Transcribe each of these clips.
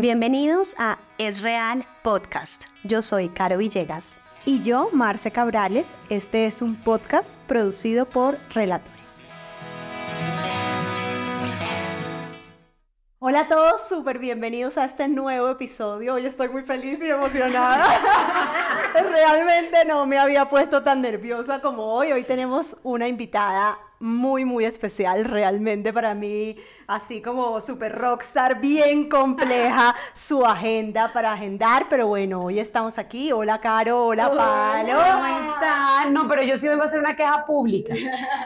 Bienvenidos a Es Real Podcast. Yo soy Caro Villegas. Y yo, Marce Cabrales. Este es un podcast producido por Relatores. Hola a todos, súper bienvenidos a este nuevo episodio. Hoy estoy muy feliz y emocionada. Realmente no me había puesto tan nerviosa como hoy. Hoy tenemos una invitada muy, muy especial realmente para mí así como super rockstar, bien compleja su agenda para agendar, pero bueno, hoy estamos aquí. Hola, Caro, hola, Palo. ¿Cómo están? No, pero yo sí vengo a hacer una queja pública.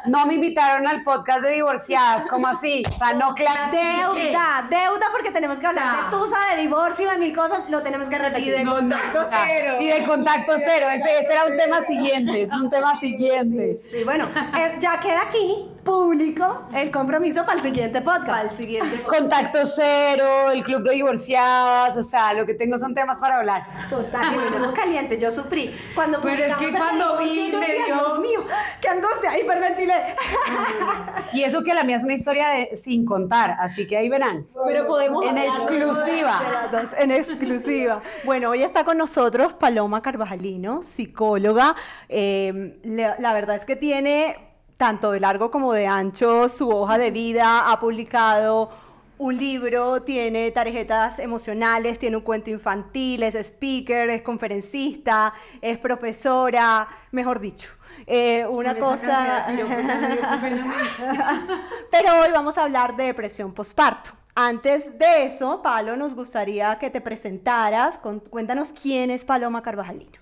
No me invitaron al podcast de divorciadas, ¿cómo así? O sea, no Deuda, deuda porque tenemos que hablar de tusa, de divorcio, de mil cosas, lo tenemos que repetir. Y de contacto cero. Y de contacto cero, ese, era un tema siguiente, es un tema siguiente. Sí, bueno, ya queda aquí público el compromiso para el siguiente podcast. Para el siguiente Contacto cero, el club de divorciadas, o sea, lo que tengo son temas para hablar. Total, estuvo caliente, yo sufrí. Cuando Pero es que cuando vi, me dio... Dios mío, qué angustia, hiperventilé. Y eso que la mía es una historia de sin contar, así que ahí verán. Pero podemos... En exclusiva. en exclusiva. Bueno, hoy está con nosotros Paloma Carvajalino, psicóloga. Eh, la verdad es que tiene tanto de largo como de ancho su hoja de vida, ha publicado un libro, tiene tarjetas emocionales, tiene un cuento infantil, es speaker, es conferencista, es profesora, mejor dicho. Eh, una cosa... Pero hoy vamos a hablar de depresión postparto. Antes de eso, Palo, nos gustaría que te presentaras. Cuéntanos quién es Paloma Carvajalino.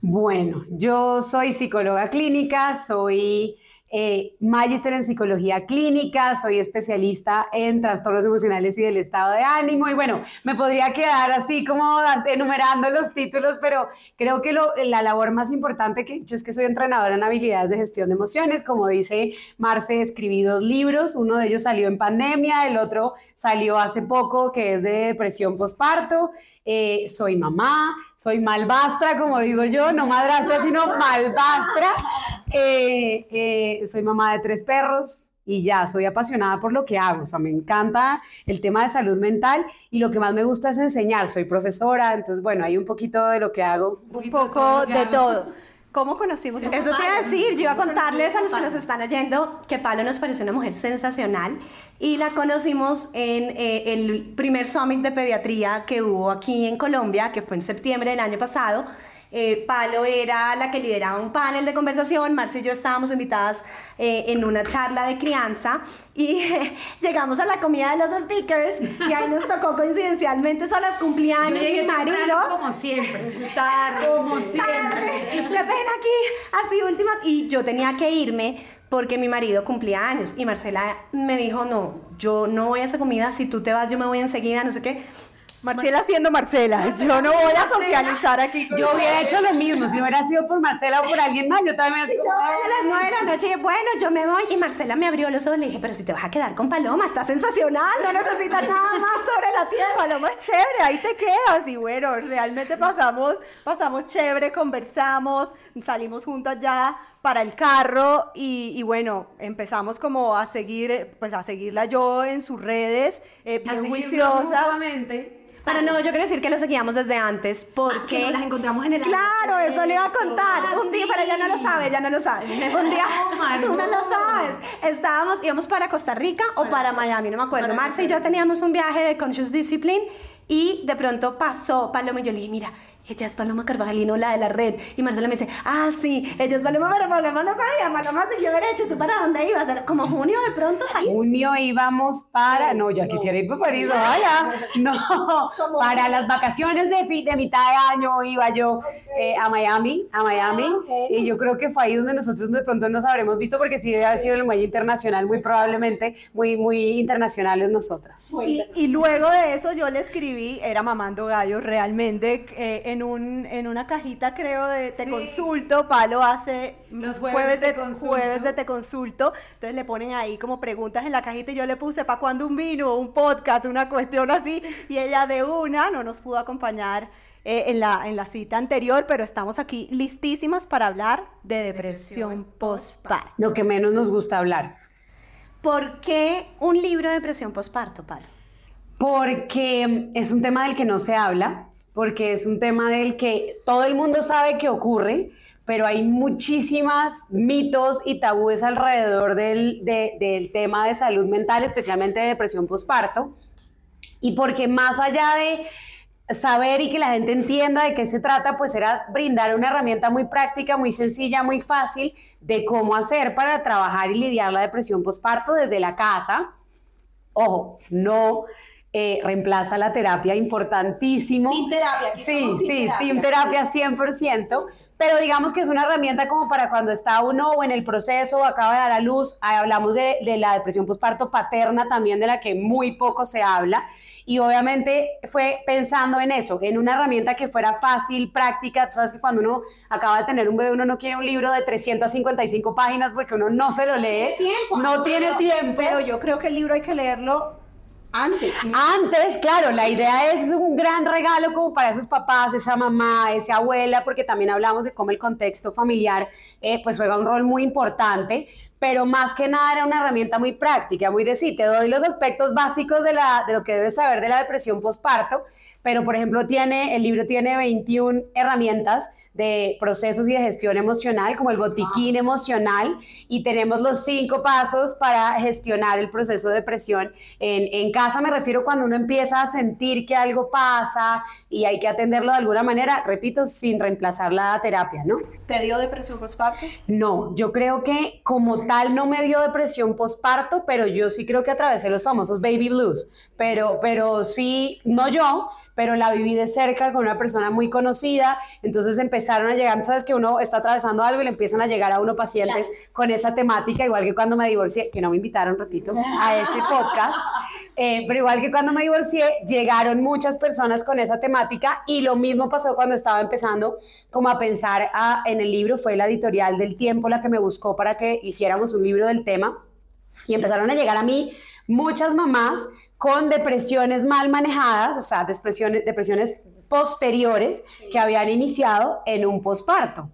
Bueno, yo soy psicóloga clínica, soy eh, magister en psicología clínica, soy especialista en trastornos emocionales y del estado de ánimo. Y bueno, me podría quedar así como enumerando los títulos, pero creo que la labor más importante que he hecho es que soy entrenadora en habilidades de gestión de emociones. Como dice Marce, escribí dos libros, uno de ellos salió en pandemia, el otro salió hace poco, que es de depresión postparto. Eh, soy mamá, soy malvastra, como digo yo, no madrastra, sino malvastra. Eh, eh, soy mamá de tres perros y ya, soy apasionada por lo que hago. O sea, me encanta el tema de salud mental y lo que más me gusta es enseñar. Soy profesora, entonces, bueno, hay un poquito de lo que hago. Un, poco de todo. ¿Cómo conocimos a Eso te iba a decir, yo iba a contarles a los que nos están oyendo que Palo nos pareció una mujer sensacional y la conocimos en eh, el primer summit de pediatría que hubo aquí en Colombia, que fue en septiembre del año pasado. Eh, Palo era la que lideraba un panel de conversación, Marcia y yo estábamos invitadas eh, en una charla de crianza y llegamos a la comida de los speakers y ahí nos tocó coincidencialmente son los cumpleaños de mi marido. Como siempre. Tarde. Como siempre. Me ven aquí, así última. Y yo tenía que irme porque mi marido cumplía años y Marcela me dijo, no, yo no voy a esa comida, si tú te vas yo me voy enseguida, no sé qué. Marcela siendo Marcela, yo no voy a socializar aquí. yo hubiera hecho lo mismo, si hubiera sido por Marcela o por alguien más, yo también hubiera a las nueve de la noche, bueno, yo me voy, y Marcela me abrió los ojos, le dije, pero si te vas a quedar con Paloma, está sensacional, no necesitas nada más sobre la tierra. Paloma es chévere, ahí te quedas, y bueno, realmente pasamos, pasamos chévere, conversamos, salimos juntas ya para el carro y, y, bueno, empezamos como a seguir, pues a seguirla yo en sus redes, eh, bien juiciosa. Para no, yo quiero decir que lo seguíamos desde antes porque ah, las encontramos en el Claro, eso le iba a contar. un día, pero ya no lo sabe, ya no lo sabe. Un día, tú no lo sabes. Estábamos, íbamos para Costa Rica o para Miami, no me acuerdo. Marce y yo teníamos un viaje de Conscious Discipline y de pronto pasó Paloma y yo le dije, mira, ella es Paloma Carvajalino, la de la red. Y Marcela me dice, ah, sí, ella es Paloma, pero Paloma no sabía, Paloma siguió derecho. ¿Tú para dónde ibas? Era como junio de pronto, París. Junio íbamos para, no, ya quisiera ir para París, vaya, no, para las vacaciones de, de mitad de año iba yo eh, a Miami, a Miami, ah, y yo creo que fue ahí donde nosotros de pronto nos habremos visto, porque sí debe haber sido el muelle internacional, muy probablemente, muy, muy internacionales nosotras. Y, y luego de eso yo le escribí, era mamando gallo realmente, eh, en, un, en una cajita, creo, de Te Consulto. Palo hace los jueves, de, jueves de Te Consulto. Entonces le ponen ahí como preguntas en la cajita y yo le puse, ¿para cuándo un vino? Un podcast, una cuestión así. Y ella de una no nos pudo acompañar. Eh, en, la, en la cita anterior, pero estamos aquí listísimas para hablar de depresión postparto. Lo que menos nos gusta hablar. ¿Por qué un libro de depresión postparto, Palo? Porque es un tema del que no se habla, porque es un tema del que todo el mundo sabe que ocurre, pero hay muchísimas mitos y tabúes alrededor del, del tema de salud mental, especialmente de depresión postparto, y porque más allá de saber y que la gente entienda de qué se trata, pues era brindar una herramienta muy práctica, muy sencilla, muy fácil de cómo hacer para trabajar y lidiar la depresión postparto desde la casa. Ojo, no eh, reemplaza la terapia, importantísimo. Team terapia. Sí, sí, team terapia 100%, pero digamos que es una herramienta como para cuando está uno o en el proceso o acaba de dar a luz, hablamos de, de la depresión postparto paterna también, de la que muy poco se habla, y obviamente fue pensando en eso, en una herramienta que fuera fácil, práctica, tú sabes que cuando uno acaba de tener un bebé, uno no quiere un libro de 355 páginas porque uno no se lo lee, no tiene tiempo. Pero yo creo que el libro hay que leerlo antes. Antes, claro, la idea es un gran regalo como para esos papás, esa mamá, esa abuela, porque también hablamos de cómo el contexto familiar eh, pues juega un rol muy importante, pero más que nada era una herramienta muy práctica, muy decir, te doy los aspectos básicos de, la, de lo que debes saber de la depresión postparto, pero por ejemplo tiene, el libro tiene 21 herramientas de procesos y de gestión emocional, como el botiquín emocional, y tenemos los cinco pasos para gestionar el proceso de depresión. En, en casa me refiero cuando uno empieza a sentir que algo pasa y hay que atenderlo de alguna manera, repito, sin reemplazar la terapia, ¿no? ¿Te dio depresión postparto? No, yo creo que como no me dio depresión postparto, pero yo sí creo que atravesé los famosos baby blues. Pero, pero sí, no yo, pero la viví de cerca con una persona muy conocida. Entonces empezaron a llegar, sabes que uno está atravesando algo y le empiezan a llegar a uno pacientes con esa temática, igual que cuando me divorcié, que no me invitaron, repito, a ese podcast. Eh, pero igual que cuando me divorcié, llegaron muchas personas con esa temática y lo mismo pasó cuando estaba empezando como a pensar a, en el libro, fue la editorial del tiempo la que me buscó para que hiciéramos un libro del tema y empezaron a llegar a mí muchas mamás con depresiones mal manejadas, o sea, depresiones, depresiones posteriores que habían iniciado en un posparto.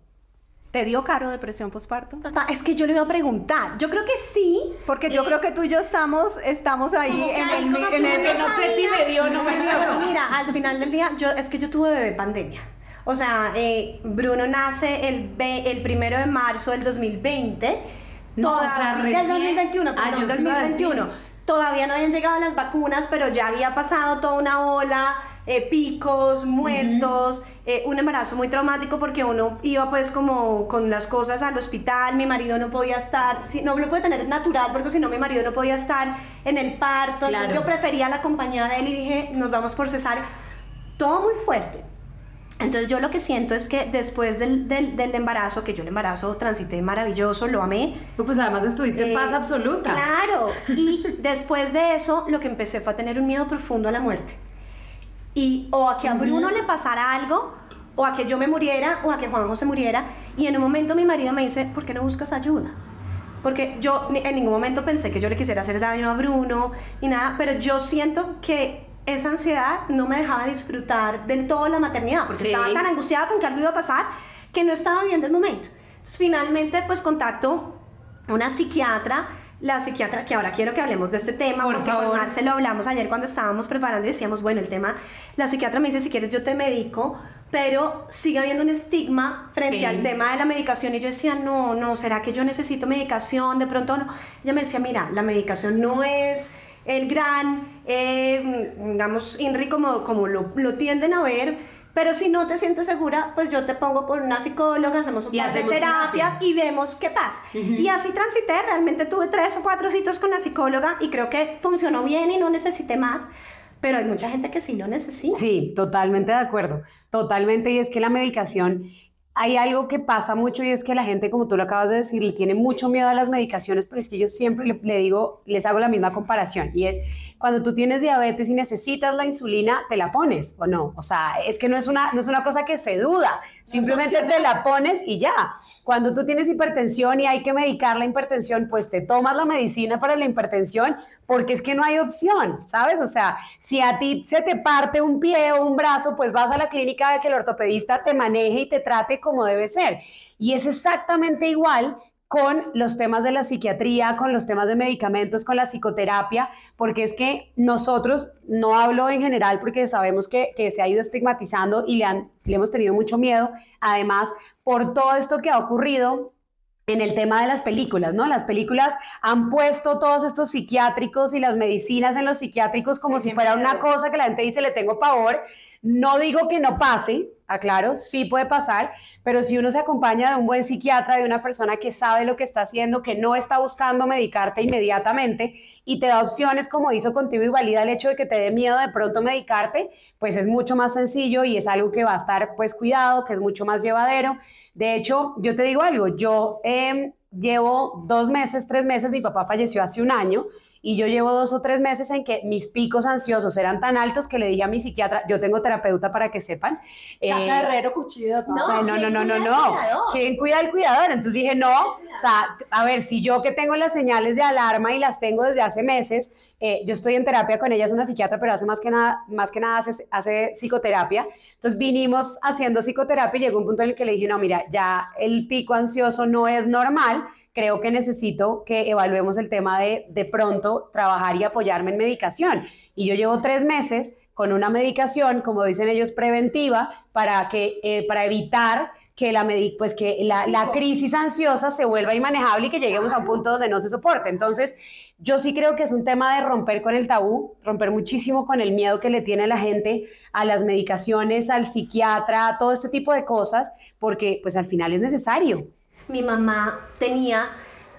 ¿Te dio caro depresión posparto? Es que yo le iba a preguntar. Yo creo que sí. Porque yo creo que tú y yo estamos, estamos ahí en el, en el, no sé si me dio o no me dio. Mira, al final del día, yo, es que yo tuve bebé pandemia. O sea, eh, Bruno nace el, el primero de marzo del 2020 no, del 2021, ah, perdón, 2021. Todavía no habían llegado las vacunas, pero ya había pasado toda una ola, eh, picos, muertos, eh, un embarazo muy traumático porque uno iba pues como con las cosas al hospital, mi marido no podía estar, si, no lo puede tener natural porque si no mi marido no podía estar en el parto, yo prefería la compañía de él y dije, nos vamos por cesar, todo muy fuerte. Entonces yo lo que siento es que después del, del, embarazo, que yo el embarazo transité maravilloso, lo amé. Pues además estuviste en paz eh, absoluta. Claro. Y después de eso, lo que empecé fue a tener un miedo profundo a la muerte. Y o a que a Bruno le pasara algo, o a que yo me muriera, o a que Juanjo se muriera. Y en un momento mi marido me dice, ¿por qué no buscas ayuda? Porque yo en ningún momento pensé que yo le quisiera hacer daño a Bruno y nada, pero yo siento que esa ansiedad no me dejaba disfrutar del todo la maternidad, porque estaba tan angustiada con que algo iba a pasar que no estaba viendo el momento. Entonces finalmente pues contacto una psiquiatra, la psiquiatra, que ahora quiero que hablemos de este tema, Por porque favor. con Marce lo hablamos ayer cuando estábamos preparando y decíamos, bueno, el tema, la psiquiatra me dice, si quieres yo te medico, pero sigue habiendo un estigma frente al tema de la medicación y yo decía, no, no, ¿será que yo necesito medicación? De pronto no. Ella me decía, mira, la medicación no es el gran, eh, digamos, INRI como, como lo, lo, tienden a ver, Pero si no te sientes segura, pues yo te pongo con una psicóloga, hacemos un par de terapia. y vemos qué pasa. Y así transité, realmente tuve tres o cuatro citos con la psicóloga y creo que funcionó bien y no necesité más. Pero hay mucha gente que sí lo necesita. Sí, totalmente de acuerdo, totalmente. Y es que la medicación, hay algo que pasa mucho y es que la gente, como tú lo acabas de decir, le tiene mucho miedo a las medicaciones, pero es que yo siempre le, digo, les hago la misma comparación y es cuando tú tienes diabetes y necesitas la insulina, te la pones o no. O sea, es que no es una, no es una cosa que se duda, simplemente te la pones y ya. Cuando tú tienes hipertensión y hay que medicar la hipertensión, pues te tomas la medicina para la hipertensión porque es que no hay opción, ¿sabes? O sea, si a ti se te parte un pie o un brazo, pues vas a la clínica de que el ortopedista te maneje y te trate como debe ser. Y es exactamente igual con los temas de la psiquiatría, con los temas de medicamentos, con la psicoterapia, porque es que nosotros, no hablo en general porque sabemos que, que se ha ido estigmatizando y le, han, le hemos tenido mucho miedo, además, por todo esto que ha ocurrido en el tema de las películas, ¿no? Las películas han puesto todos estos psiquiátricos y las medicinas en los psiquiátricos como si fuera una cosa que la gente dice le tengo pavor. No digo que no pase, aclaro, sí puede pasar, pero si uno se acompaña de un buen psiquiatra, de una persona que sabe lo que está haciendo, que no está buscando medicarte inmediatamente y te da opciones como hizo contigo y valida el hecho de que te dé miedo de pronto medicarte, pues es mucho más sencillo y es algo que va a estar pues cuidado, que es mucho más llevadero. De hecho, yo te digo algo, yo eh, llevo dos meses, tres meses, mi papá falleció hace un año y yo llevo dos o tres meses en que mis picos ansiosos eran tan altos que le dije a mi psiquiatra, yo tengo terapeuta para que sepan. eh, Casa Herrero, cuchillo. No, no, no, no, no, ¿quién no, cuida al no. cuidador? ¿Quién cuida al cuidador? Entonces dije, no, o sea, a ver, si yo que tengo las señales de alarma y las tengo desde hace meses, eh, yo estoy en terapia con ella, es una psiquiatra, pero hace más que nada, más que nada hace, hace psicoterapia. Entonces vinimos haciendo psicoterapia y llegó un punto en el que le dije, no, mira, ya el pico ansioso no es normal, creo que necesito que evaluemos el tema de de pronto trabajar y apoyarme en medicación. Y yo llevo tres meses con una medicación, como dicen ellos, preventiva, para, que, eh, para evitar que, la, pues que la, la crisis ansiosa se vuelva inmanejable y que lleguemos a un punto donde no se soporte. Entonces, yo sí creo que es un tema de romper con el tabú, romper muchísimo con el miedo que le tiene la gente a las medicaciones, al psiquiatra, a todo este tipo de cosas, porque pues al final es necesario. Mi mamá tenía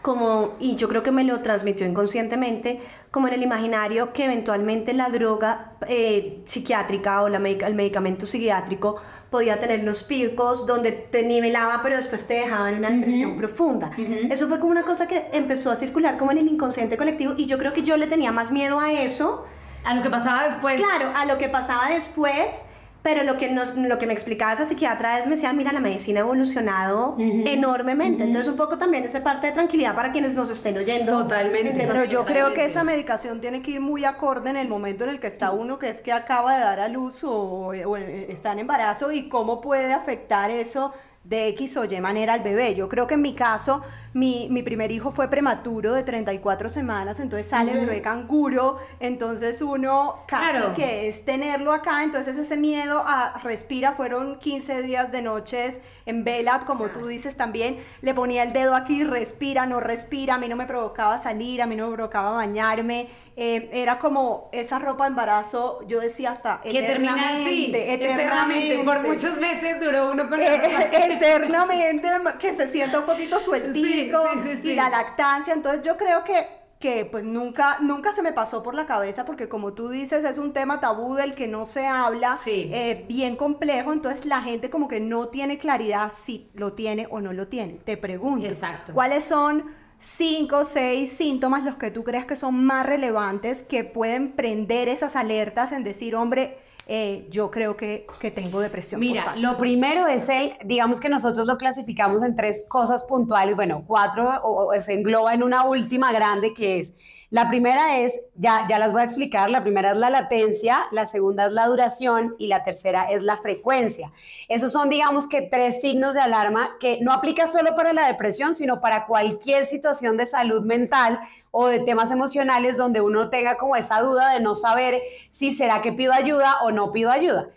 como, y yo creo que me lo transmitió inconscientemente, como en el imaginario que eventualmente la droga eh, psiquiátrica o la medica- el medicamento psiquiátrico podía tener unos picos donde te nivelaba pero después te dejaba en una depresión profunda. Eso fue como una cosa que empezó a circular como en el inconsciente colectivo y yo creo que yo le tenía más miedo a eso A lo que pasaba después. Claro, a lo que pasaba después, pero lo que, nos, lo que me explicaba esa psiquiatra es, me decía, mira, la medicina ha evolucionado enormemente. Entonces, un poco también esa parte de tranquilidad para quienes nos estén oyendo. Totalmente. Pero yo creo que esa medicación tiene que ir muy acorde en el momento en el que está uno, que es que acaba de dar a luz o, o está en embarazo y cómo puede afectar eso de X o Y manera al bebé. Yo creo que en mi caso, mi, mi primer hijo fue prematuro de 34 semanas, entonces sale bebé canguro, entonces uno casi Claro. que es tenerlo acá, entonces ese miedo a respira, fueron 15 días de noches en vela, como tú dices también, le ponía el dedo aquí, respira, no respira, a mí no me provocaba salir, a mí no me provocaba bañarme, eh, era como esa ropa de embarazo, yo decía hasta Que termina así, eternamente, eternamente, Por muchos meses duró uno con eh, la eternamente que se sienta un poquito sueltico Sí, sí, sí, sí. y la lactancia entonces yo creo que que pues nunca nunca se me pasó por la cabeza porque como tú dices es un tema tabú del que no se habla Sí. eh, bien complejo entonces la gente como que no tiene claridad si lo tiene o no lo tiene te pregunto Exacto. cuáles son cinco o seis síntomas los que tú crees que son más relevantes que pueden prender esas alertas en decir hombre eh, yo creo que, que tengo depresión Mira, postparto"? lo primero es el, digamos que nosotros lo clasificamos en tres cosas puntuales, bueno, cuatro, o, o se engloba en una última grande que es, la primera es, ya, ya las voy a explicar, la primera es la latencia, la segunda es la duración y la tercera es la frecuencia. Esos son, digamos que tres signos de alarma que no aplica solo para la depresión, sino para cualquier situación de salud mental o de temas emocionales donde uno tenga como esa duda de no saber si será que pido ayuda o no pido ayuda.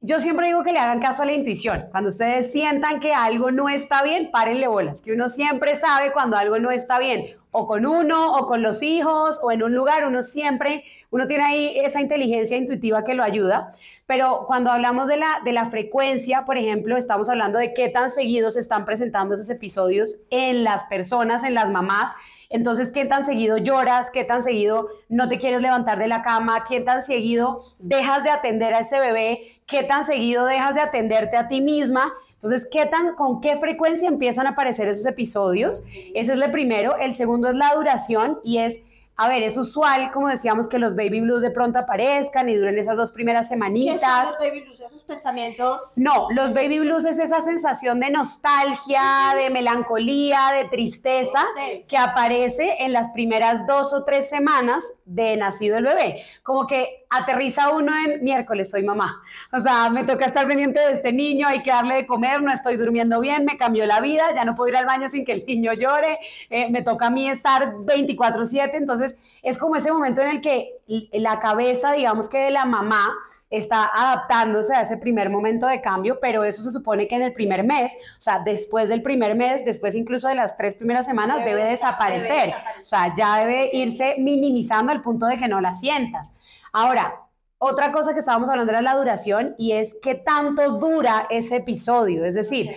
Yo siempre digo que le hagan caso a la intuición. Cuando ustedes sientan que algo no está bien, párenle bolas, que uno siempre sabe cuando algo no está bien. o con uno, o con los hijos, o en un lugar, uno siempre, uno tiene ahí esa inteligencia intuitiva que lo ayuda. Pero cuando hablamos de la, de la frecuencia, por ejemplo, estamos hablando de qué tan seguidos se están presentando esos episodios en las personas, en las mamás. Entonces, ¿qué tan seguido lloras? ¿Qué tan seguido no te quieres levantar de la cama? ¿Qué tan seguido dejas de atender a ese bebé? ¿Qué tan seguido dejas de atenderte a ti misma? Entonces, ¿qué tan, ¿con qué frecuencia empiezan a aparecer esos episodios? Ese es el primero. El segundo es la duración y es a ver, es usual, como decíamos, que los baby blues de pronto aparezcan y duren esas dos primeras semanitas. ¿Qué son los baby blues? ¿Esos pensamientos? No, los baby blues es esa sensación de nostalgia, de melancolía, de tristeza que aparece en las primeras dos o tres semanas de nacido el bebé. Como que aterriza uno en miércoles, soy mamá. O sea, me toca estar pendiente de este niño, hay que darle de comer, no estoy durmiendo bien, me cambió la vida, ya no puedo ir al baño sin que el niño llore, eh, me toca a mí estar 24/7, entonces es como ese momento en el que la cabeza, digamos que de la mamá, está adaptándose a ese primer momento de cambio, pero eso se supone que en el primer mes, o sea, después del primer mes, después incluso de las tres primeras semanas, debe, desaparecer. O sea, ya debe irse minimizando al punto de que no la sientas. Ahora, otra cosa que estábamos hablando era la duración y es qué tanto dura ese episodio. Es decir,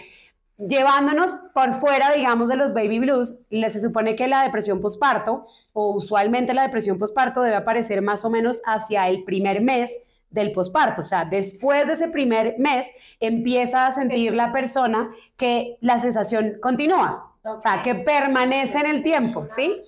llevándonos por fuera, digamos, de los baby blues, se supone que la depresión postparto, o usualmente la depresión postparto, debe aparecer más o menos hacia el primer mes del posparto, o sea, después de ese primer mes empieza a sentir la persona que la sensación continúa, o sea, que permanece en el tiempo, ¿sí?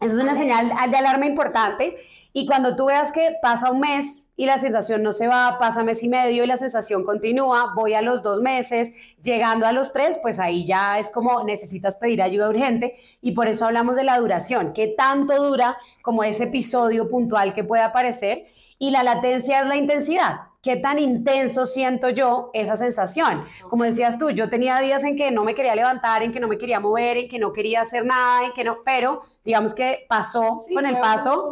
Eso es una señal de alarma importante y cuando tú veas que pasa un mes y la sensación no se va, pasa mes y medio y la sensación continúa, voy a los dos meses, llegando a los tres, pues ahí ya es como necesitas pedir ayuda urgente. Y por eso hablamos de la duración, qué tanto dura como ese episodio puntual que puede aparecer. Y la latencia es la intensidad qué tan intenso siento yo esa sensación. Como decías tú, yo tenía días en que no me quería levantar, en que no me quería mover, en que no quería hacer nada, en que no, pero digamos que pasó con el paso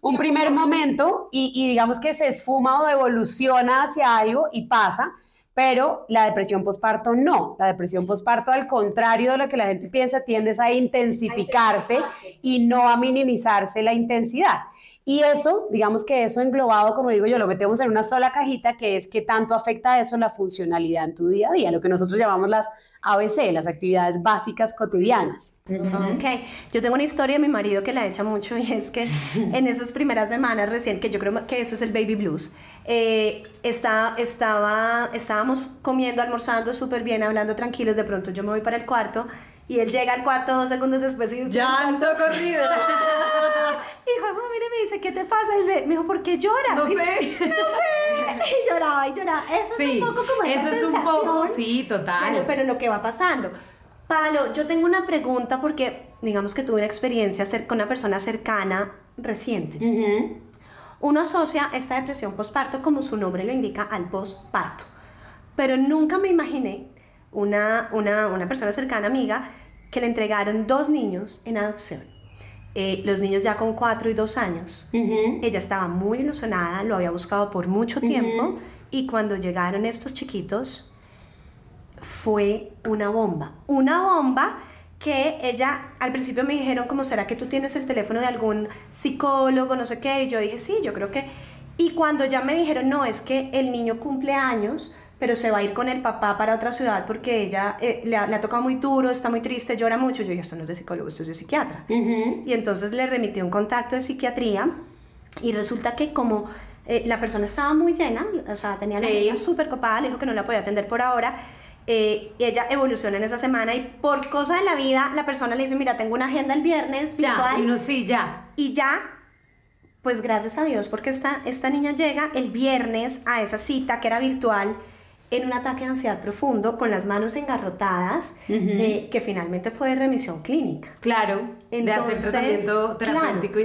un, primer momento y, y digamos que se esfuma o evoluciona hacia algo y pasa. Pero la depresión posparto no. La depresión posparto, al contrario de lo que la gente piensa, tiende a intensificarse y no a minimizarse la intensidad. Y eso, digamos que eso englobado, como digo yo, lo metemos en una sola cajita, que es que tanto afecta eso la funcionalidad en tu día a día, lo que nosotros llamamos las ABC, las actividades básicas cotidianas. Ok, yo tengo una historia de mi marido que la echa mucho y es que en esas primeras semanas recién, que yo creo que eso es el baby blues, eh, está, estaba, estábamos comiendo, almorzando súper bien, hablando tranquilos, de pronto yo me voy para el cuarto y él llega al cuarto dos segundos después y dice... ¡Llanto corrido! y Juanjo, mire, me dice, ¿qué te pasa? Y me dijo, ¿por qué lloras? No sé. no sé. Y lloraba y lloraba. Eso es un poco como Eso es un poco, sí, total. pero lo que va pasando. Pablo, yo tengo una pregunta porque, digamos que tuve una experiencia con una persona cercana reciente. Uno asocia esta depresión postparto, como su nombre lo indica, al postparto. Pero nunca me imaginé una, una, una persona cercana, amiga, que le entregaron dos niños en adopción. Eh, los niños ya con cuatro y dos años. Ella estaba muy ilusionada, lo había buscado por mucho tiempo y cuando llegaron estos chiquitos fue una bomba. Una bomba que ella al principio me dijeron como será que tú tienes el teléfono de algún psicólogo, no sé qué, y yo dije sí, yo creo que... Y cuando ya me dijeron no, es que el niño cumple años, pero se va a ir con el papá para otra ciudad porque ella eh, le, ha, tocado muy duro, está muy triste, llora mucho. Yo dije, esto no es de psicólogo, esto es de psiquiatra. Y entonces le remití un contacto de psiquiatría y resulta que como eh, la persona estaba muy llena, o sea, tenía la vida súper copada, le dijo que no la podía atender por ahora. Eh, ella evoluciona en esa semana y por cosa de la vida la persona le dice, mira, tengo una agenda el viernes. Ya, y no, sí, ya. Y ya pues gracias a Dios, porque esta, esta niña llega el viernes a esa cita que era virtual en un ataque de ansiedad profundo con las manos engarrotadas, eh, que finalmente fue de remisión clínica. Claro, Entonces, de hacer tratamiento terapéutico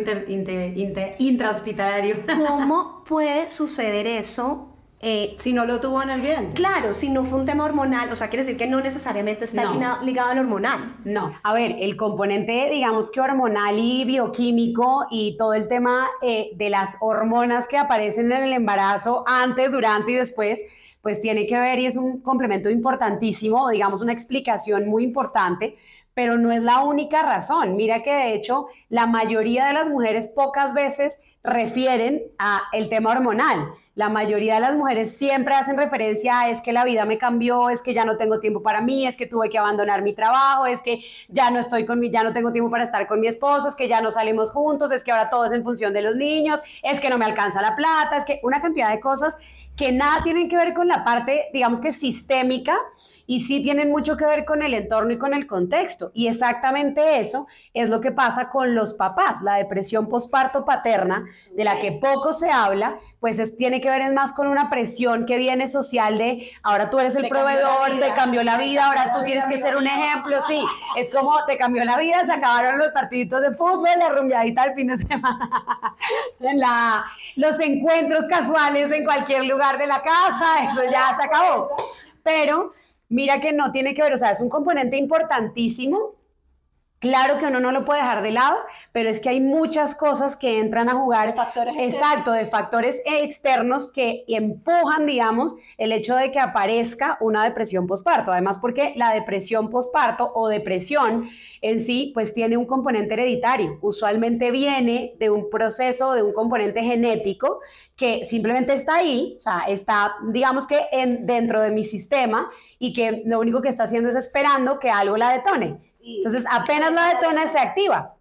intrahospitalario. ¿Cómo puede suceder eso eh, si no lo tuvo en el bien. Claro, si no fue un tema hormonal, o sea, quiere decir que no necesariamente está ligado, al hormonal. No, a ver, el componente, digamos que hormonal y bioquímico y todo el tema eh, de las hormonas que aparecen en el embarazo antes, durante y después, pues tiene que ver y es un complemento importantísimo, digamos una explicación muy importante, pero no es la única razón. Mira que de hecho la mayoría de las mujeres pocas veces refieren a el tema hormonal. La mayoría de las mujeres siempre hacen referencia a es que la vida me cambió, es que ya no tengo tiempo para mí, es que tuve que abandonar mi trabajo, es que ya no estoy con mi, ya no tengo tiempo para estar con mi esposo, es que ya no salimos juntos, es que ahora todo es en función de los niños, es que no me alcanza la plata, es que una cantidad de cosas que nada tienen que ver con la parte, digamos que sistémica, y sí tienen mucho que ver con el entorno y con el contexto. Y exactamente eso es lo que pasa con los papás. La depresión posparto paterna, de la que poco se habla, pues es, tiene que ver más con una presión que viene social de ahora tú eres el proveedor, te cambió la vida, ahora tú tienes que ser un ejemplo. Sí, es como te cambió la vida, se acabaron los partiditos de fútbol, la rumbeadita el fin de semana, la, los encuentros casuales en cualquier lugar de la casa, eso ya se acabó. Pero mira que no tiene que ver, o sea, es un componente importantísimo Claro que uno no lo puede dejar de lado, pero es que hay muchas cosas que entran a jugar. De factores exacto, de factores externos que empujan, digamos, el hecho de que aparezca una depresión posparto. Además, porque la depresión posparto o depresión en sí, pues tiene un componente hereditario. Usualmente viene de un proceso, de un componente genético que simplemente está ahí, o sea, está, digamos que en, dentro de mi sistema y que lo único que está haciendo es esperando que algo la detone. Entonces, apenas la detona, se activa.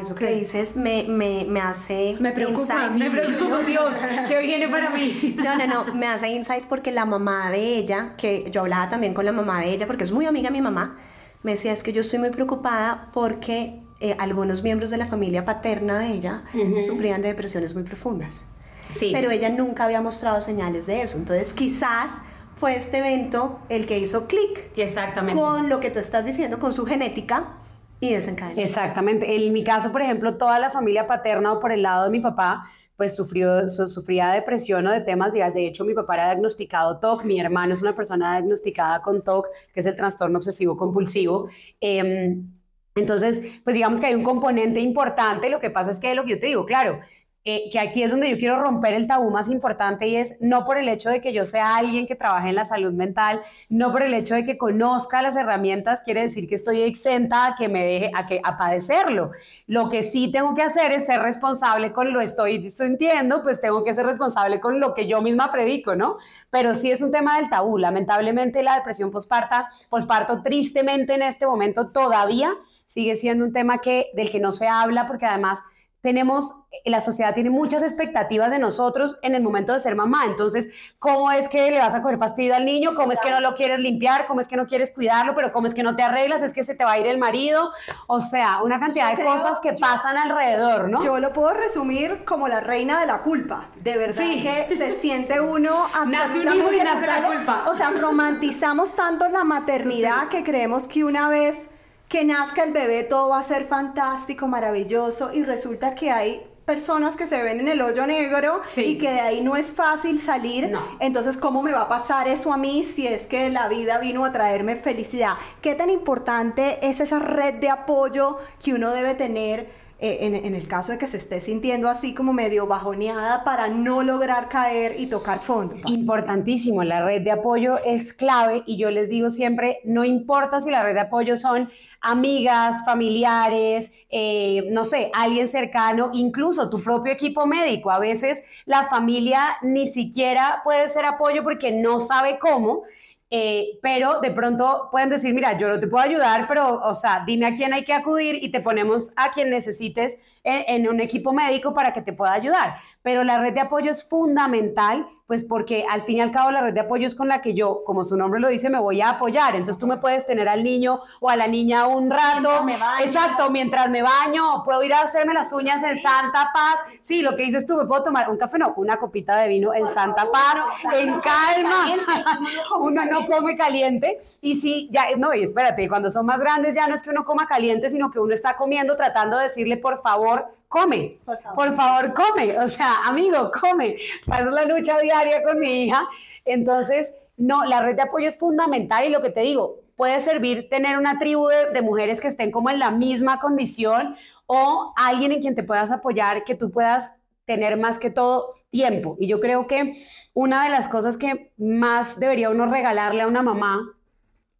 Eso que dices me, me, me hace me preocupa, insight. me preocupa, Dios, ¿qué viene para mí? No, no, no, me hace insight porque la mamá de ella, que yo hablaba también con la mamá de ella, porque es muy amiga de mi mamá, me decía, es que yo estoy muy preocupada porque eh, algunos miembros de la familia paterna de ella sufrían de depresiones muy profundas. Sí. Pero ella nunca había mostrado señales de eso. Entonces, quizás fue este evento el que hizo clic Exactamente. con lo que tú estás diciendo, con su genética y desencadenó. Exactamente. En mi caso, por ejemplo, toda la familia paterna o por el lado de mi papá, pues sufrió, su- sufría de depresión o de temas, digamos, de hecho mi papá era diagnosticado TOC, mi hermano es una persona diagnosticada con TOC, que es el trastorno obsesivo compulsivo. Em, entonces, pues digamos que hay un componente importante, lo que pasa es que lo que yo te digo, claro, eh, que aquí es donde yo quiero romper el tabú más importante y es no por el hecho de que yo sea alguien que trabaje en la salud mental, no por el hecho de que conozca las herramientas, quiere decir que estoy exenta a que me deje, a, que, a padecerlo. Lo que sí tengo que hacer es ser responsable con lo estoy sintiendo, pues tengo que ser responsable con lo que yo misma predico, ¿no? Pero sí es un tema del tabú. Lamentablemente la depresión posparta, posparto tristemente en este momento todavía sigue siendo un tema que, del que no se habla porque además tenemos, la sociedad tiene muchas expectativas de nosotros en el momento de ser mamá. Entonces, ¿cómo es que le vas a coger fastidio al niño? ¿Cómo es que no lo quieres limpiar? ¿Cómo es que no quieres cuidarlo? ¿Pero cómo es que no te arreglas? ¿Es que se te va a ir el marido? O sea, una cantidad de creo- cosas que pasan alrededor, ¿no? Yo lo puedo resumir como la reina de la culpa. De verdad Sí. que se siente uno Nace un absolutamente hijo y nace la culpa. O sea, romantizamos tanto la maternidad que creemos que una vez que nazca el bebé todo va a ser fantástico, maravilloso y resulta que hay personas que se ven en el hoyo negro Sí. y que de ahí no es fácil salir. No. Entonces, ¿cómo me va a pasar eso a mí si es que la vida vino a traerme felicidad? ¿Qué tan importante es esa red de apoyo que uno debe tener eh, en, el caso de que se esté sintiendo así como medio bajoneada para no lograr caer y tocar fondo? Importantísimo, la red de apoyo es clave y yo les digo siempre, no importa si la red de apoyo son amigas, familiares, eh, no sé, alguien cercano, incluso tu propio equipo médico. A veces la familia ni siquiera puede ser apoyo porque no sabe cómo. Eh, pero de pronto pueden decir, mira, yo no te puedo ayudar, pero, o sea, dime a quién hay que acudir y te ponemos a quien necesites en, en un equipo médico para que te pueda ayudar. Pero la red de apoyo es fundamental, pues porque al fin y al cabo la red de apoyo es con la que yo, como su nombre lo dice, me voy a apoyar. Entonces tú me puedes tener al niño o a la niña un rato. Me baño. Exacto, mientras me baño, puedo ir a hacerme las uñas en Santa Paz. Sí, lo que dices tú, me puedo tomar un café, no, una copita de vino en Santa Paz, en calma. Uno no come caliente. Y sí, ya, no, y espérate, cuando son más grandes ya no es que uno coma caliente, sino que uno está comiendo tratando de decirle, por favor, come. Por favor. Por favor, come. O sea, amigo, come. Paso la lucha diaria con mi hija. Entonces, no, la red de apoyo es fundamental y lo que te digo, puede servir tener una tribu de, de mujeres que estén como en la misma condición o alguien en quien te puedas apoyar, que tú puedas tener más que todo tiempo. Y yo creo que una de las cosas que más debería uno regalarle a una mamá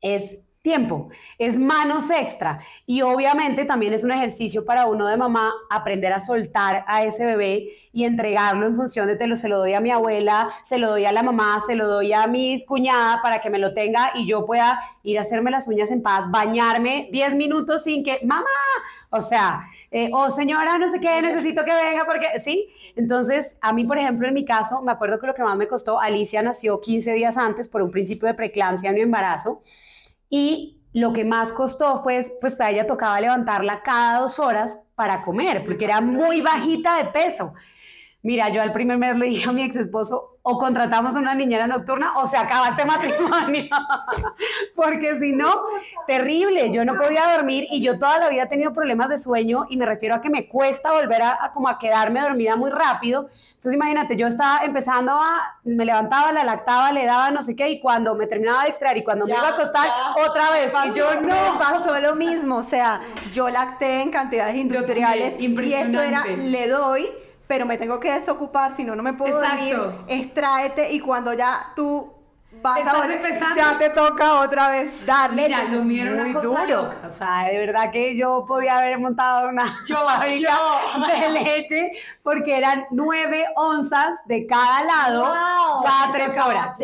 es tiempo, es manos extra. Y obviamente también es un ejercicio para uno de mamá aprender a soltar a ese bebé y entregarlo en función de te lo se lo doy a mi abuela, se lo doy a la mamá, se lo doy a mi cuñada para que me lo tenga y yo pueda ir a hacerme las uñas en paz, bañarme 10 minutos sin que, mamá, o sea, eh, o señora, no sé qué, necesito que venga porque, sí. Entonces, a mí, por ejemplo, en mi caso, me acuerdo que lo que más me costó, Alicia nació 15 días antes por un principio de preeclampsia en mi embarazo. Y lo que más costó fue, pues para ella tocaba levantarla cada dos horas para comer, porque era muy bajita de peso. Mira, yo al primer mes le dije a mi ex esposo, o contratamos a una niñera nocturna o se acaba este matrimonio. Porque si no, terrible. Yo no podía dormir y yo toda la vida he tenido problemas de sueño y me refiero a que me cuesta volver a, como a quedarme dormida muy rápido. Entonces imagínate, yo estaba empezando a, me levantaba, la lactaba, le daba no sé qué y cuando me terminaba de extraer y cuando me iba a acostar, otra vez. y yo no. pasó lo mismo. O sea, yo lacté en cantidades industriales y esto era, le doy pero me tengo que desocupar, si no, no me puedo dormir, extráete y cuando ya tú vas a volver, ya te toca otra vez darle. Mira, lo mío era muy duro. O sea, de verdad que yo podía haber montado una barriga de leche porque eran nueve onzas de cada lado cada tres horas.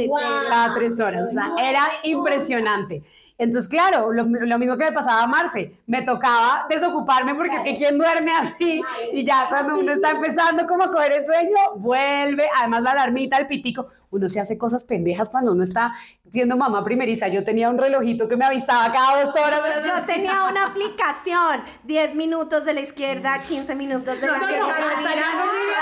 Cada tres horas. O sea, era impresionante. Entonces, claro, lo, mismo que me pasaba a Marce, me tocaba desocuparme porque es que quien duerme así y ya cuando uno está empezando como a coger el sueño, vuelve, además la alarmita, el pitico, uno se hace cosas pendejas cuando uno está siendo mamá primeriza. Yo tenía un relojito que me avisaba cada dos horas. Yo tenía una aplicación, 10 minutos de la izquierda, 15 minutos de la izquierda.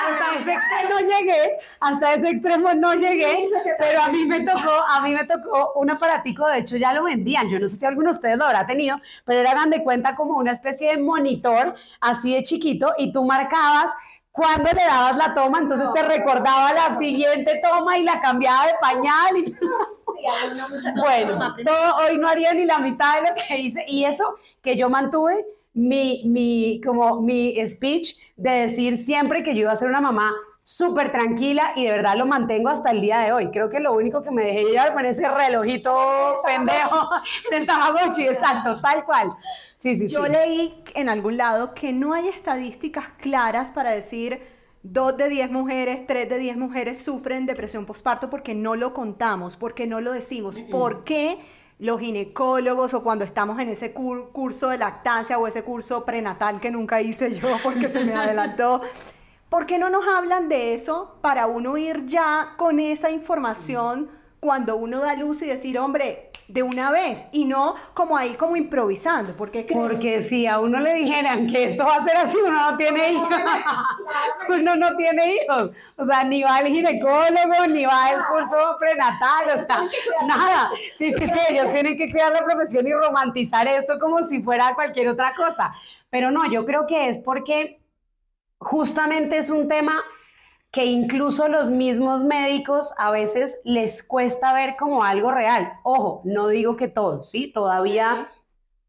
hasta, ese extremo no llegué, hasta ese extremo no llegué, pero a mí me tocó, a mí me tocó un aparatico, de hecho ya lo vendían, yo no sé si alguno de ustedes lo habrá tenido, pero era de cuenta como una especie de monitor así de chiquito y tú marcabas cuando le dabas la toma, entonces te recordaba la siguiente toma y la cambiaba de pañal. Y... bueno, todo, hoy no haría ni la mitad de lo que hice. Y eso que yo mantuve mi, mi, como mi speech de decir siempre que yo iba a ser una mamá súper tranquila y de verdad lo mantengo hasta el día de hoy. Creo que lo único que me dejé llevar fue ese relojito pendejo del Tamagotchi, exacto, tal cual. Sí, sí, Yo leí en algún lado que no hay estadísticas claras para decir dos de diez mujeres, tres de diez mujeres sufren depresión postparto porque no lo contamos, porque no lo decimos. ¿Por qué? los ginecólogos o cuando estamos en ese curso de lactancia o ese curso prenatal que nunca hice yo porque se me adelantó, ¿Por qué no nos hablan de eso para uno ir ya con esa información cuando uno da luz y decir, hombre, de una vez y no como ahí como improvisando? Porque Porque si a uno le dijeran que esto va a ser así, uno no tiene hijos. uno no tiene hijos. O sea, ni va al ginecólogo, ni va al curso prenatal, o sea, nada. Sí, sí, sí, ellos tienen que cuidar la profesión y romantizar esto como si fuera cualquier otra cosa. Pero no, yo creo que es porque justamente es un tema que incluso los mismos médicos a veces les cuesta ver como algo real. Ojo, no digo que todos, ¿sí? Todavía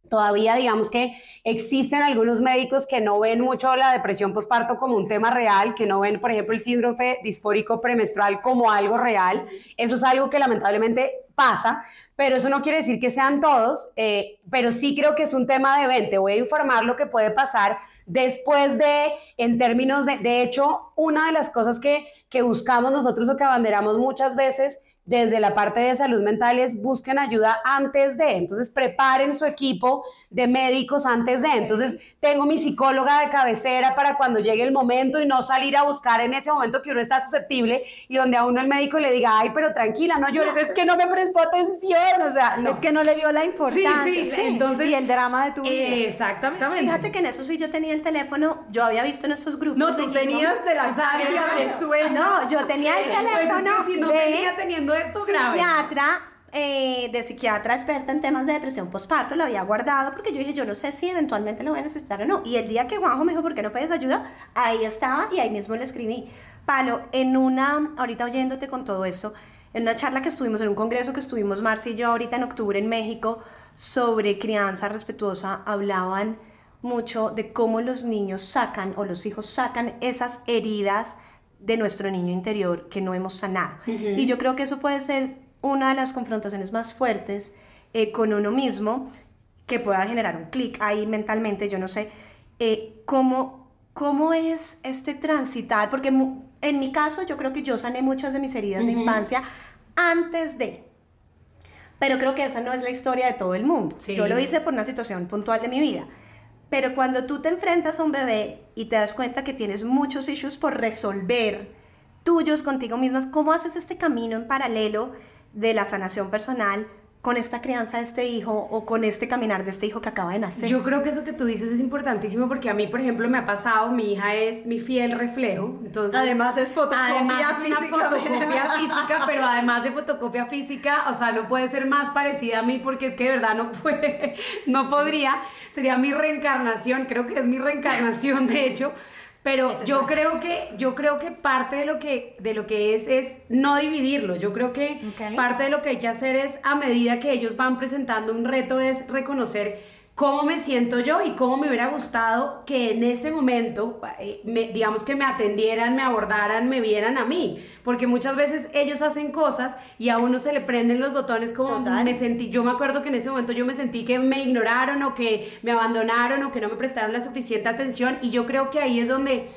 Todavía digamos que existen algunos médicos que no ven mucho la depresión postparto como un tema real, que no ven, por ejemplo, el síndrome disfórico premenstrual como algo real. Eso es algo que lamentablemente pasa, pero eso no quiere decir que sean todos, eh, pero sí creo que es un tema de 20. Voy a informar lo que puede pasar Después de, en términos de, de hecho, una de las cosas que, que buscamos nosotros o que abanderamos muchas veces desde la parte de salud mental es busquen ayuda antes de, entonces preparen su equipo de médicos antes de, entonces tengo mi psicóloga de cabecera para cuando llegue el momento y no salir a buscar en ese momento que uno está susceptible y donde a uno el médico le diga, ay, pero tranquila, no llores, es que no me prestó atención, o sea, es que no le dio la importancia sí, sí, Entonces, y el drama de tu vida. Exactamente. Fíjate que en eso sí yo tenía el teléfono, yo había visto en estos grupos. No, tú tenías de la o de sueño. No, yo tenía el pues teléfono si no de teniendo esto psiquiatra, eh, de psiquiatra experta en temas de depresión postparto, la había guardado porque yo dije, yo no sé si eventualmente lo voy a necesitar o no. Y el día que Juanjo me dijo, ¿por qué no pides ayuda? Ahí estaba y ahí mismo le escribí. Palo, en una, ahorita oyéndote con todo esto, en una charla que estuvimos, en un congreso que estuvimos Marcia y yo ahorita en octubre en México sobre crianza respetuosa, hablaban mucho de cómo los niños sacan o los hijos sacan esas heridas de nuestro niño interior que no hemos sanado. Y yo creo que eso puede ser una de las confrontaciones más fuertes eh, con uno mismo que pueda generar un clic ahí mentalmente, yo no sé, eh, ¿cómo, ¿cómo es este transitar? Porque en mi caso yo creo que yo sané muchas de mis heridas de infancia antes de... Pero creo que esa no es la historia de todo el mundo. Sí. Yo lo hice por una situación puntual de mi vida. Pero cuando tú te enfrentas a un bebé y te das cuenta que tienes muchos issues por resolver, tuyos contigo mismas, ¿cómo haces este camino en paralelo de la sanación personal con esta crianza de este hijo o con este caminar de este hijo que acaba de nacer? Yo creo que eso que tú dices es importantísimo porque a mí, por ejemplo, me ha pasado, mi hija es mi fiel reflejo, entonces... Además es fotocopia además es una física. fotocopia física, pero además de fotocopia física, o sea, no puede ser más parecida a mí porque es que de verdad no puede, no podría, sería mi reencarnación, creo que es mi reencarnación, de hecho, pero yo creo que yo creo que parte de lo que de lo que es es no dividirlo. Yo creo que parte de lo que hay que hacer es a medida que ellos van presentando un reto es reconocer cómo me siento yo y cómo me hubiera gustado que en ese momento, eh, me- digamos que me atendieran, me abordaran, me vieran a mí, porque muchas veces ellos hacen cosas y a uno se le prenden los botones como Total. me sentí, yo me acuerdo que en ese momento yo me sentí que me ignoraron o que me abandonaron o que no me prestaron la suficiente atención y yo creo que ahí es donde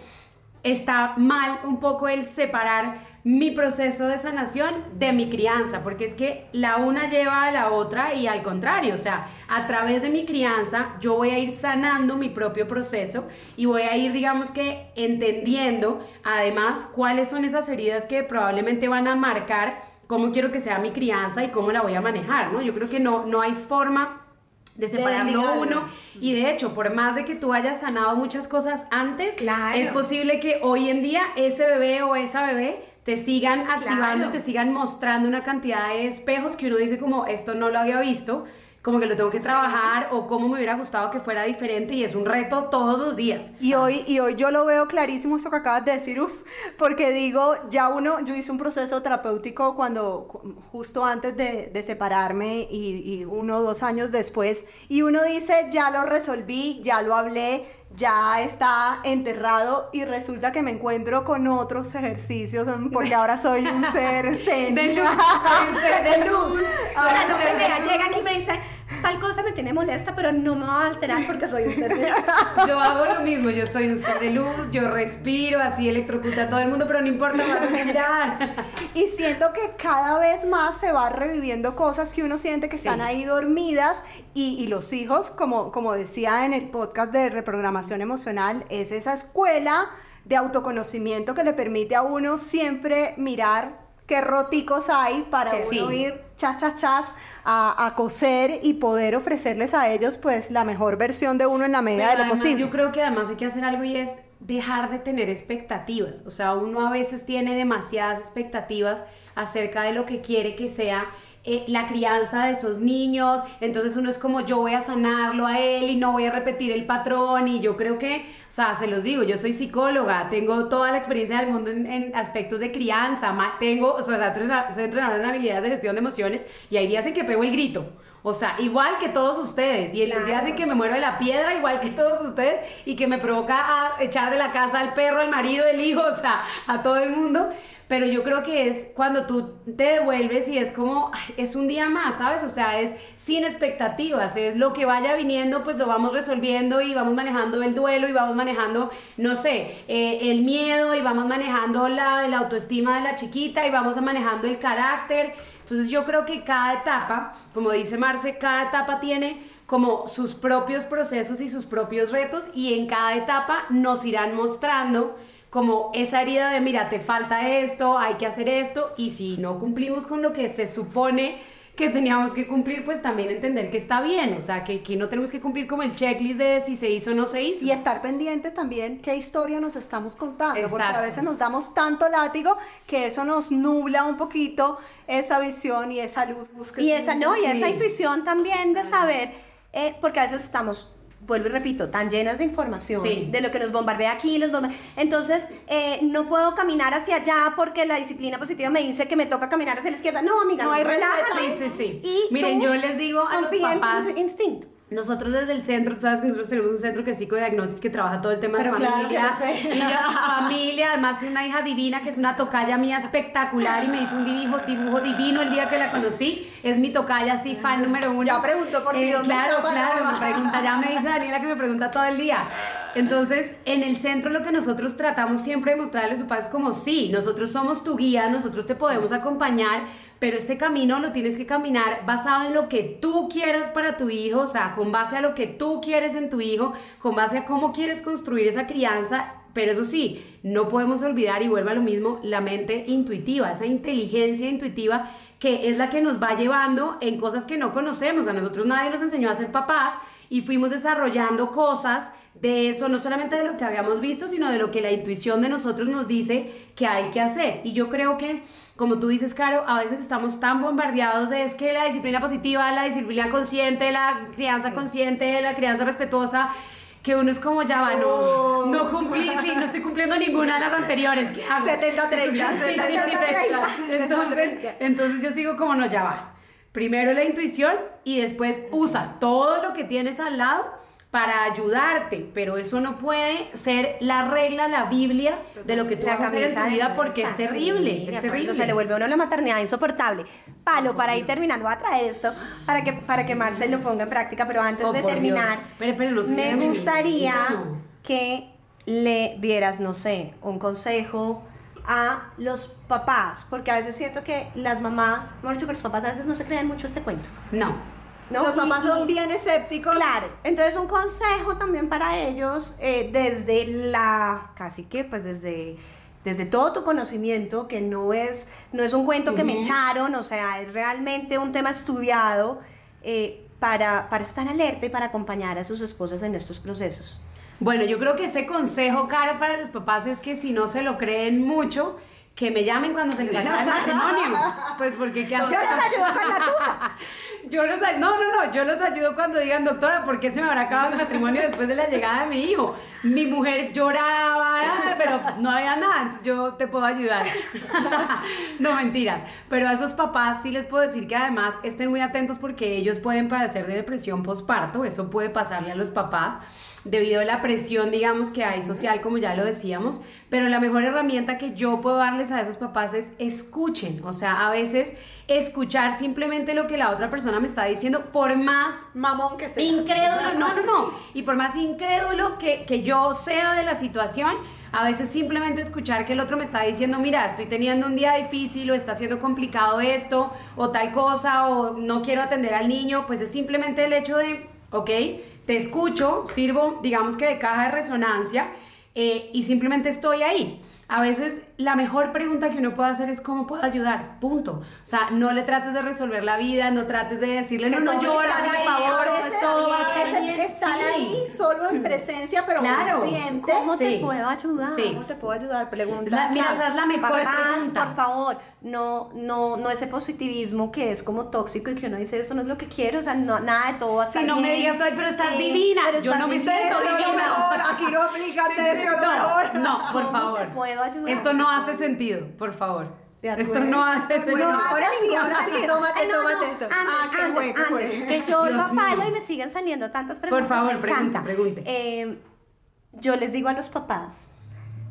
está mal un poco el separar mi proceso de sanación de mi crianza, porque es que la una lleva a la otra y al contrario, o sea, a través de mi crianza yo voy a ir sanando mi propio proceso y voy a ir, digamos que, entendiendo además cuáles son esas heridas que probablemente van a marcar cómo quiero que sea mi crianza y cómo la voy a manejar, ¿no? Yo creo que no, no hay forma de separarlo uno y de hecho por más de que tú hayas sanado muchas cosas antes Claro. es posible que hoy en día ese bebé o esa bebé te sigan activando te sigan mostrando una cantidad de espejos que uno dice como esto no lo había visto como que lo tengo que trabajar o cómo me hubiera gustado que fuera diferente y es un reto todos los días. Y hoy, y hoy yo lo veo clarísimo eso que acabas de decir, uf, porque digo, ya uno, yo hice un proceso terapéutico cuando, cu- justo antes de, de separarme y, y uno o dos años después, y uno dice, ya lo resolví, ya lo hablé, ya está enterrado y resulta que me encuentro con otros ejercicios mm, porque ahora soy un ser zen. de luz soy un ser de luz Ahora no me luz. llega aquí y me dice, tal cosa me tiene molesta, pero no me va a alterar porque soy un ser de Yo hago lo mismo, yo soy un ser de luz, yo respiro, así electrocuta a todo el mundo, pero no importa, me voy a respirar. Y siento que cada vez más se va reviviendo cosas que uno siente que están Sí. ahí dormidas y, y los hijos, como, como decía en el podcast de reprogramación emocional, es esa escuela de autoconocimiento que le permite a uno siempre mirar qué roticos hay para Sí, uno sí. ir chas, chas, chas a, a coser y poder ofrecerles a ellos pues la mejor versión de uno en la medida Pero de lo además, posible. Yo creo que además hay que hacer algo y es dejar de tener expectativas. O sea, uno a veces tiene demasiadas expectativas acerca de lo que quiere que sea eh, la crianza de esos niños. Entonces uno es como yo voy a sanarlo a él y no voy a repetir el patrón. Y yo creo que, o sea, se los digo, yo soy psicóloga, tengo toda la experiencia del mundo en, en aspectos de crianza, tengo, o sea, soy entrenadora en habilidades de gestión de emociones y hay días en que pego el grito. O sea, igual que todos ustedes. Y en los días en que me muero de la piedra, igual que todos ustedes. Y que me provoca a echar de la casa al perro, al marido, el hijo, o sea, a todo el mundo. Pero yo creo que es cuando tú te devuelves y es como, es un día más, ¿sabes? O sea, es sin expectativas, es lo que vaya viniendo, pues lo vamos resolviendo y vamos manejando el duelo y vamos manejando, no sé, eh, el miedo y vamos manejando la, la autoestima de la chiquita y vamos manejando el carácter. Entonces yo creo que cada etapa, como dice Marce, cada etapa tiene como sus propios procesos y sus propios retos y en cada etapa nos irán mostrando como esa herida de mira, te falta esto, hay que hacer esto y si no cumplimos con lo que se supone que teníamos que cumplir, pues también entender que está bien, o sea, que, que no tenemos que cumplir como el checklist de si se hizo o no se hizo. Y estar pendientes también qué historia nos estamos contando, porque a veces nos damos tanto látigo que eso nos nubla un poquito esa visión y esa luz. Y esa, no, y esa intuición también de saber, eh, porque a veces estamos, vuelvo y repito, tan llenas de información, Sí. de lo que nos bombardea aquí, los entonces eh, no puedo caminar hacia allá porque la disciplina positiva me dice que me toca caminar hacia la izquierda. No, amiga, No no, hay relájate. Sí, sí, sí. Y Miren, tú yo les digo a los confía en tu papás- instinto. Nosotros desde el centro, tú sabes que nosotros tenemos un centro que es psicodiagnosis que trabaja todo el tema Pero de claro familia. que lo sé. Y la familia, además tiene una hija divina que es una tocaya mía espectacular y me hizo un dibujo, dibujo divino el día que la conocí. Es mi tocaya así, fan número uno. Ya preguntó por ti, ¿dónde Claro, claro, me pregunta, ya me dice Daniela que me pregunta todo el día. Entonces, en el centro lo que nosotros tratamos siempre de mostrarles a los papás es como, sí, nosotros somos tu guía, nosotros te podemos acompañar, pero este camino lo tienes que caminar basado en lo que tú quieras para tu hijo, o sea, con base a lo que tú quieres en tu hijo, con base a cómo quieres construir esa crianza, pero eso sí, no podemos olvidar, y vuelve a lo mismo, la mente intuitiva, esa inteligencia intuitiva que es la que nos va llevando en cosas que no conocemos. A nosotros nadie nos enseñó a ser papás y fuimos desarrollando cosas de eso, no solamente de lo que habíamos visto, sino de lo que la intuición de nosotros nos dice que hay que hacer. Y yo creo que, como tú dices, Caro, a veces estamos tan bombardeados de es que la disciplina positiva, la disciplina consciente, la crianza consciente, la crianza respetuosa, que uno es como, ya va, no, no cumplí, sí, no estoy cumpliendo ninguna de las anteriores. ¿qué hago? 70-30, Sí, 70-30. Entonces, entonces yo sigo como, no, ya va. Primero la intuición y después usa todo lo que tienes al lado para ayudarte, pero eso no puede ser la regla, la Biblia de lo que tú La vas a hacer en tu vida porque es terrible, sí, es terrible. Se le vuelve a uno la maternidad insoportable. Palo, para ir terminando, voy a traer esto para que, para que Marcel lo ponga en práctica, pero antes Oh, de terminar. Pero, me gustaría que le dieras, no sé, un consejo a los papás, porque a veces siento que las mamás, mejor dicho, que los papás a veces no se creen mucho este cuento. No. ¿No? Los papás y- son bien escépticos. Claro, entonces un consejo también para ellos eh, desde la, casi que pues desde, desde todo tu conocimiento, que no es, no es un cuento que me echaron, o sea, es realmente un tema estudiado eh, para, para estar alerta y para acompañar a sus esposas en estos procesos. Bueno, yo creo que ese consejo, Caro, para los papás es que si no se lo creen mucho, que me llamen cuando se les acabe el matrimonio. Pues porque ¿qué Yo hacer? les ayudo con la tusa. Yo los no, no, no, yo los ayudo cuando digan, doctora, ¿por qué se me habrá acabado el matrimonio después de la llegada de mi hijo? Mi mujer lloraba, pero no había nada, yo te puedo ayudar. no, mentiras. Pero a esos papás sí les puedo decir que además estén muy atentos porque ellos pueden padecer de depresión postparto, eso puede pasarle a los papás debido a la presión, digamos, que hay social, como ya lo decíamos, pero la mejor herramienta que yo puedo darles a esos papás es escuchen, o sea, a veces escuchar simplemente lo que la otra persona me está diciendo, por más Mamón que sea. incrédulo, no, no, no, y por más incrédulo que, que yo sea de la situación, a veces simplemente escuchar que el otro me está diciendo, mira, estoy teniendo un día difícil o está siendo complicado esto o tal cosa o no quiero atender al niño, pues es simplemente el hecho de, ok, te escucho, sirvo, digamos que de caja de resonancia eh, y simplemente estoy ahí. A veces la mejor pregunta que uno puede hacer es cómo puedo ayudar, punto. O sea, no le trates de resolver la vida, no trates de decirle, Que no, no llora, por ahí, favor, veces- todo va a estar bien. están Sí. ahí solo en presencia, pero Claro. consciente. ¿Cómo te puedo ayudar? Sí. ¿Cómo te puedo ayudar? Pregunta. La- mira, esa es la mejor Papás, pregunta. por favor, no, no, no ese positivismo que es como tóxico y que uno dice eso no es lo que quiero, o sea, no, nada de todo va a estar Si no me digas, "Ay, pero estás Eh, divina", pero yo estás no me siento divina. mejor. Aquí no aplica Sí, sí, eso, sí, lo mejor. no, no, por ¿Cómo favor. te puedo ayudar? Esto no hace sentido, por favor. Esto no hace sentido. Bueno, ahora sí, ahora sí, tómate, Ay, no, tómate no, esto. Antes, Ah, qué antes, qué antes. bueno. Es que yo palo mío. y me siguen saliendo tantas preguntas. favor, me pregunte, encanta. pregunte. Eh, yo les digo a los papás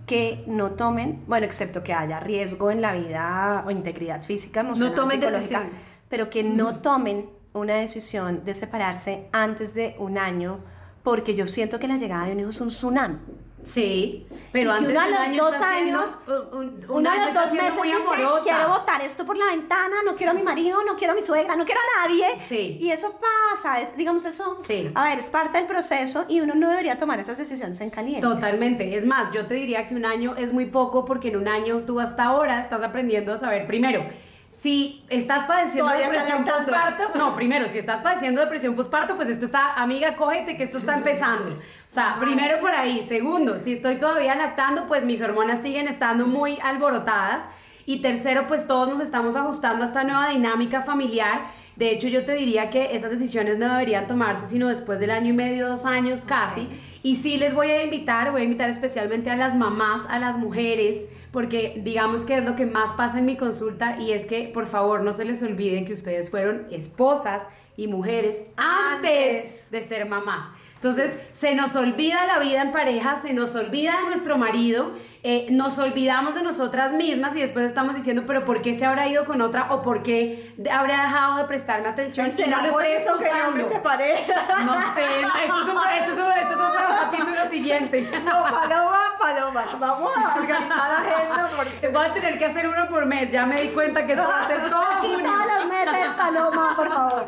que no tomen, bueno, excepto que haya riesgo en la vida o integridad física, emocional, tomen psicológica, decisiones. pero que no tomen una decisión de separarse antes de un año, porque yo siento que la llegada de un hijo es un tsunami. Sí, pero Y que antes uno a los dos años, un- un- un Uno a los dos meses dice, quiero botar esto por la ventana, no quiero a mi marido, no quiero a mi suegra, no quiero a nadie. Sí. Y eso pasa, es, digamos eso. Sí. A ver, es parte del proceso y uno no debería tomar esas decisiones en caliente. Totalmente. Es más, yo te diría que un año es muy poco porque en un año tú hasta ahora estás aprendiendo a saber, primero, si estás padeciendo Todavía depresión postparto, no, primero, si estás padeciendo depresión postparto, pues esto está, amiga, cógete que esto está empezando. O sea, primero por ahí. Segundo, si estoy todavía lactando, pues mis hormonas siguen estando muy alborotadas. Y tercero, pues todos nos estamos ajustando a esta nueva dinámica familiar. De hecho, yo te diría que esas decisiones no deberían tomarse sino después del año y medio, dos años casi. Y sí les voy a invitar, voy a invitar especialmente a las mamás, a las mujeres, porque digamos que es lo que más pasa en mi consulta y es que por favor no se les olvide que ustedes fueron esposas y mujeres antes de ser mamás. Entonces, se nos olvida la vida en pareja, se nos olvida de nuestro marido, eh, nos olvidamos de nosotras mismas y después estamos diciendo, pero ¿por qué se habrá ido con otra o por qué habrá dejado de prestarme atención? ¿Será no por eso que yo me separé? No sé, esto es un, esto es un, esto es un para un capítulo siguiente. No, Paloma, Paloma, vamos a organizar la agenda porque... Voy a tener que hacer uno por mes, ya me di cuenta que esto va a ser todo Aquí junio. todos los meses, Paloma, por favor.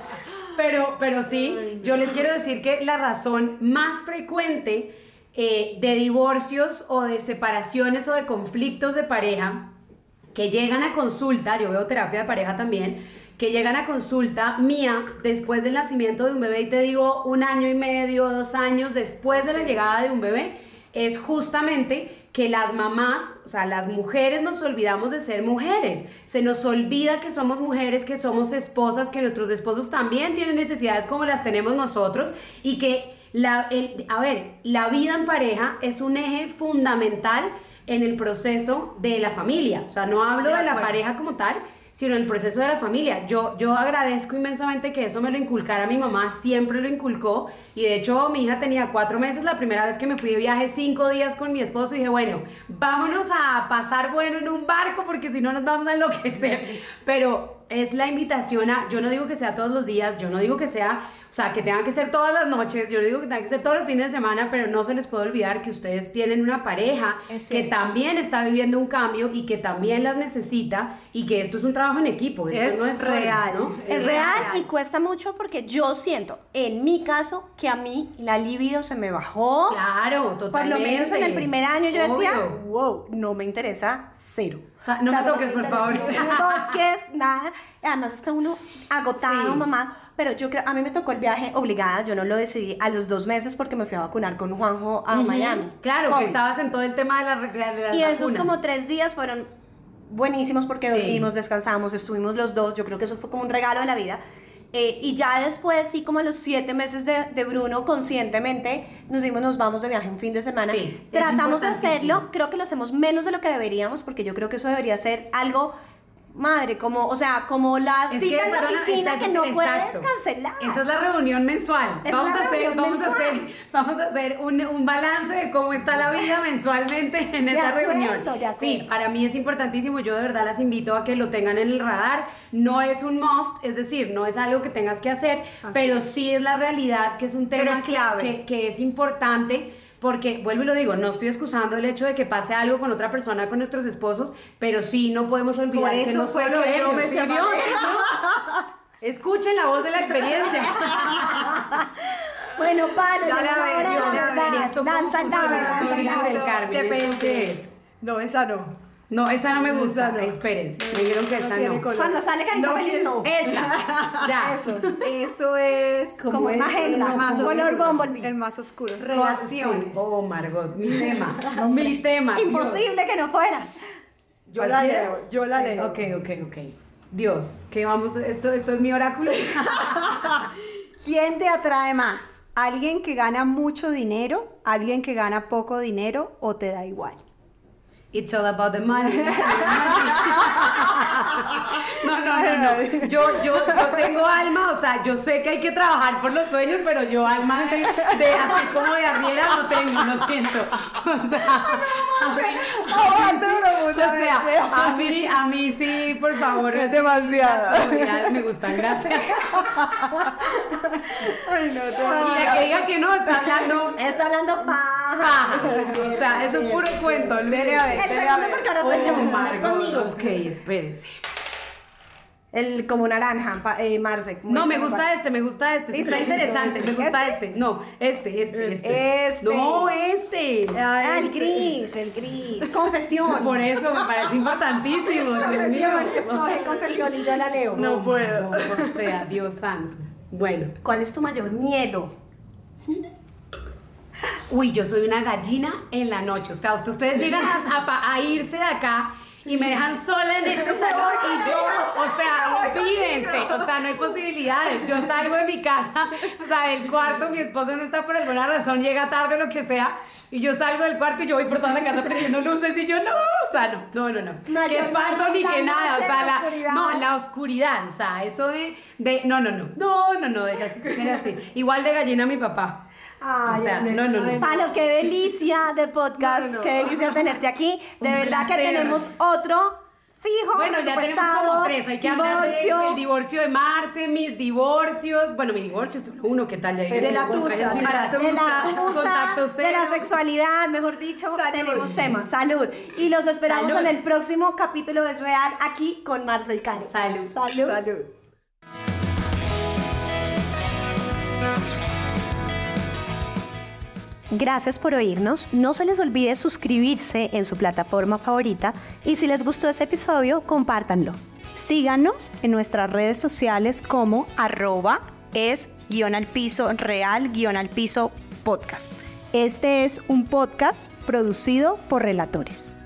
Pero, pero sí, yo les quiero decir que la razón más frecuente eh, de divorcios o de separaciones o de conflictos de pareja que llegan a consulta, yo veo terapia de pareja también, que llegan a consulta mía después del nacimiento de un bebé y te digo un año y medio, dos años después de la llegada de un bebé, es justamente que las mamás, o sea, las mujeres nos olvidamos de ser mujeres. Se nos olvida que somos mujeres, que somos esposas, que nuestros esposos también tienen necesidades como las tenemos nosotros y que la, el- a ver, la vida en pareja es un eje fundamental en el proceso de la familia. O sea, no hablo De de la pareja como tal, sino el proceso de la familia. Yo, yo agradezco inmensamente que eso me lo inculcara mi mamá, siempre lo inculcó. Y de hecho, mi hija tenía cuatro meses la primera vez que me fui de viaje, cinco días con mi esposo, y dije, bueno, vámonos a pasar bueno en un barco, porque si no nos vamos a enloquecer. Pero es la invitación a, yo no digo que sea todos los días, yo no digo que sea, o sea, que tenga que ser todas las noches, yo no digo que tenga que ser todos los fines de semana, pero no se les puede olvidar que ustedes tienen una pareja que también está viviendo un cambio y que también las necesita y que esto es un trabajo en equipo. Es no es real. ¿no? Es Es real real. y cuesta mucho porque yo siento, en mi caso, que a mí la libido se me bajó. Claro, Por totalmente. lo menos en el primer año yo decía, wow, no me interesa, cero. O sea, no me toques, por favor. No me toques, nada. Además está uno agotado, Sí. mamá. Pero yo creo, a mí me tocó el viaje obligada, yo no lo decidí a los dos meses porque me fui a vacunar con Juanjo a. Miami. Claro, que estabas en todo el tema de, la, de las Y esos como tres días fueron buenísimos porque Sí. dormimos, descansamos, estuvimos los dos. Yo creo que eso fue como un regalo de la vida. Eh, y ya después, sí, como a los siete meses de, de Bruno, conscientemente nos dimos, nos vamos de viaje un fin de semana. Sí, Tratamos de hacerlo, creo que lo hacemos menos de lo que deberíamos, porque yo creo que eso debería ser algo, madre, como, o sea, como la Es cita en la oficina exacto, que no puedes cancelar. Esa es la reunión mensual. Es vamos, a hacer, reunión vamos, a hacer, vamos a hacer un, un balance de cómo está la vida mensualmente en De esa acuerdo, reunión. Sí, para mí es importantísimo. Yo de verdad las invito a que lo tengan en el radar. No es un must, es decir, no es algo que tengas que hacer, pero sí es la realidad que es un tema que- que, que es importante. Porque, vuelvo y lo digo, no estoy excusando el hecho de que pase algo con otra persona, con nuestros esposos, pero sí no podemos olvidar Por que eso no fue solo que yo ellos, me ¿sí separé. vio? Escuchen la voz de la experiencia. Bueno, palo, Ya la llegó ven, hora de ya la lanzar. ven. Esto Lanza el como dado, funciona. lanza el Virgen dado. del Carmen, ¿eso Depende. qué es? No, esa no. No, esa no me gusta. Esa no. Espérense. Me dijeron que No esa no. color. Cuando sale carita No feliz, quiere- no. Esta. Ya. Eso. Eso es Como magenta, el más color oscuro. Bumblebee. El más oscuro. Relaciones. Oh, Margot, mi tema. mi tema. Dios. Imposible que no fuera. Yo la leo, yo la leo. Ok, ok, ok. Dios, ¿qué vamos? ¿Esto, esto es mi oráculo? ¿Quién te atrae más? ¿Alguien que gana mucho dinero? ¿Alguien que gana poco dinero? ¿O te da igual? It's all about the money. No, no, no, no. Yo, yo, yo tengo alma, o sea, yo sé que hay que trabajar por los sueños, pero yo alma de, de así como de arriera no tengo, lo siento. O sea, a mí, a mí sí, o sea, a mí, a mí sí, por favor. Es demasiado. Las me gustan, gracias. Ay, no, te Y la que diga que no, está hablando Está hablando paja. paja. O sea, es un puro cuento. Espere a ver, El segundo porque ahora soy yo. Es Margot, conmigo. ok, espérense. El como naranja, pa- eh, Marce. No, me gusta este, me gusta este. Está interesante, este. me gusta ¿Este? este. No, este, este, este. Este. No, este. Ah, el este. gris, el gris. Confesión. Por eso me parece importantísimo. Confesión, escoge confesión y yo la leo. No puedo. O sea, Dios santo. Bueno. ¿Cuál es tu mayor miedo? Uy, yo soy una gallina en la noche. O sea, ustedes llegan a, a a irse de acá y me dejan sola en este salón y yo, o sea, olvídense, o sea, no hay posibilidades. Yo salgo de mi casa, o sea, del cuarto, mi esposo no está por alguna razón, llega tarde lo que sea, y yo salgo del cuarto y yo voy por toda la casa prendiendo luces y yo no, o sea, no, no, no, no. No, que espanto no, ni que nada, o sea, la oscuridad. no, la oscuridad, o sea, eso de, de no, no, no, no, no, no, deja así, así. Igual de gallina mi papá. Ay, o sea, no, no, no. Palo, qué delicia de podcast, No, no, no. qué delicia tenerte aquí. De Un verdad que placer. tenemos otro fijo, Bueno, ya tenemos como tres. Hay que hablar divorcio. del divorcio de Marce, mis divorcios. Bueno, mi divorcio es uno, ¿qué tal? Ya De la Busca, tusa, de la de la tusa, contacto de la sexualidad, mejor dicho, Salud. tenemos temas. Salud. Y los esperamos Salud. en el próximo capítulo de Es Real aquí con Marcel Cano. Salud. Salud. Salud. Gracias por oírnos. No se les olvide suscribirse en su plataforma favorita y si les gustó este episodio, compártanlo. Síganos en nuestras redes sociales como arroba es guion al piso real guion al piso podcast. Este es un podcast producido por relatores.